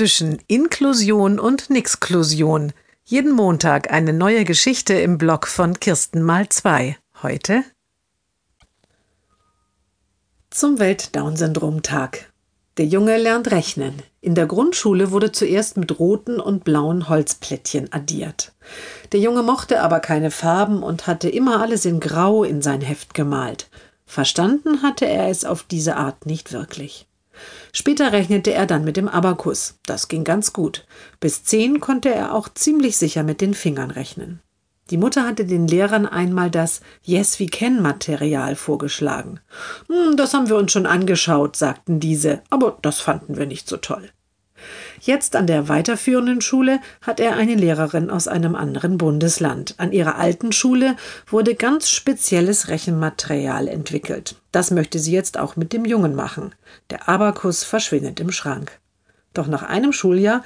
zwischen Inklusion und Nixklusion. Jeden Montag eine neue Geschichte im Blog von Kirsten mal zwei. Heute zum Welt-Down-Syndrom-Tag. Der Junge lernt rechnen. In der Grundschule wurde zuerst mit roten und blauen Holzplättchen addiert. Der Junge mochte aber keine Farben und hatte immer alles in Grau in sein Heft gemalt. Verstanden hatte er es auf diese Art nicht wirklich. Später rechnete er dann mit dem Abakus. Das ging ganz gut. Bis zehn konnte er auch ziemlich sicher mit den Fingern rechnen. Die Mutter hatte den Lehrern einmal das Yes We Can Material vorgeschlagen. Hm, das haben wir uns schon angeschaut, sagten diese, aber das fanden wir nicht so toll. Jetzt an der weiterführenden Schule hat er eine Lehrerin aus einem anderen Bundesland. An ihrer alten Schule wurde ganz spezielles Rechenmaterial entwickelt. Das möchte sie jetzt auch mit dem Jungen machen. Der Abakus verschwindet im Schrank. Doch nach einem Schuljahr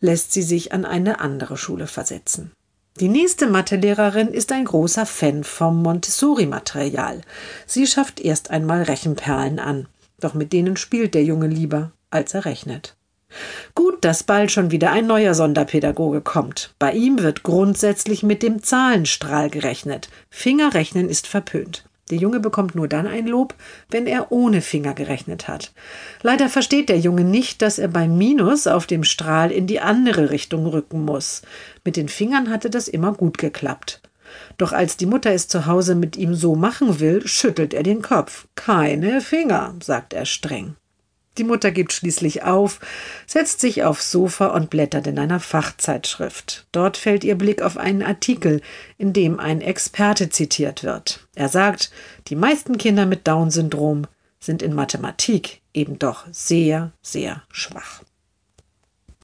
lässt sie sich an eine andere Schule versetzen. Die nächste Mathelehrerin ist ein großer Fan vom Montessori-Material. Sie schafft erst einmal Rechenperlen an. Doch mit denen spielt der Junge lieber, als er rechnet. Gut, dass bald schon wieder ein neuer Sonderpädagoge kommt. Bei ihm wird grundsätzlich mit dem Zahlenstrahl gerechnet. Fingerrechnen ist verpönt. Der Junge bekommt nur dann ein Lob, wenn er ohne Finger gerechnet hat. Leider versteht der Junge nicht, dass er beim Minus auf dem Strahl in die andere Richtung rücken muss. Mit den Fingern hatte das immer gut geklappt. Doch als die Mutter es zu Hause mit ihm so machen will, schüttelt er den Kopf. Keine Finger, sagt er streng. Die Mutter gibt schließlich auf, setzt sich aufs Sofa und blättert in einer Fachzeitschrift. Dort fällt ihr Blick auf einen Artikel, in dem ein Experte zitiert wird. Er sagt, die meisten Kinder mit Down-Syndrom sind in Mathematik eben doch sehr, sehr schwach.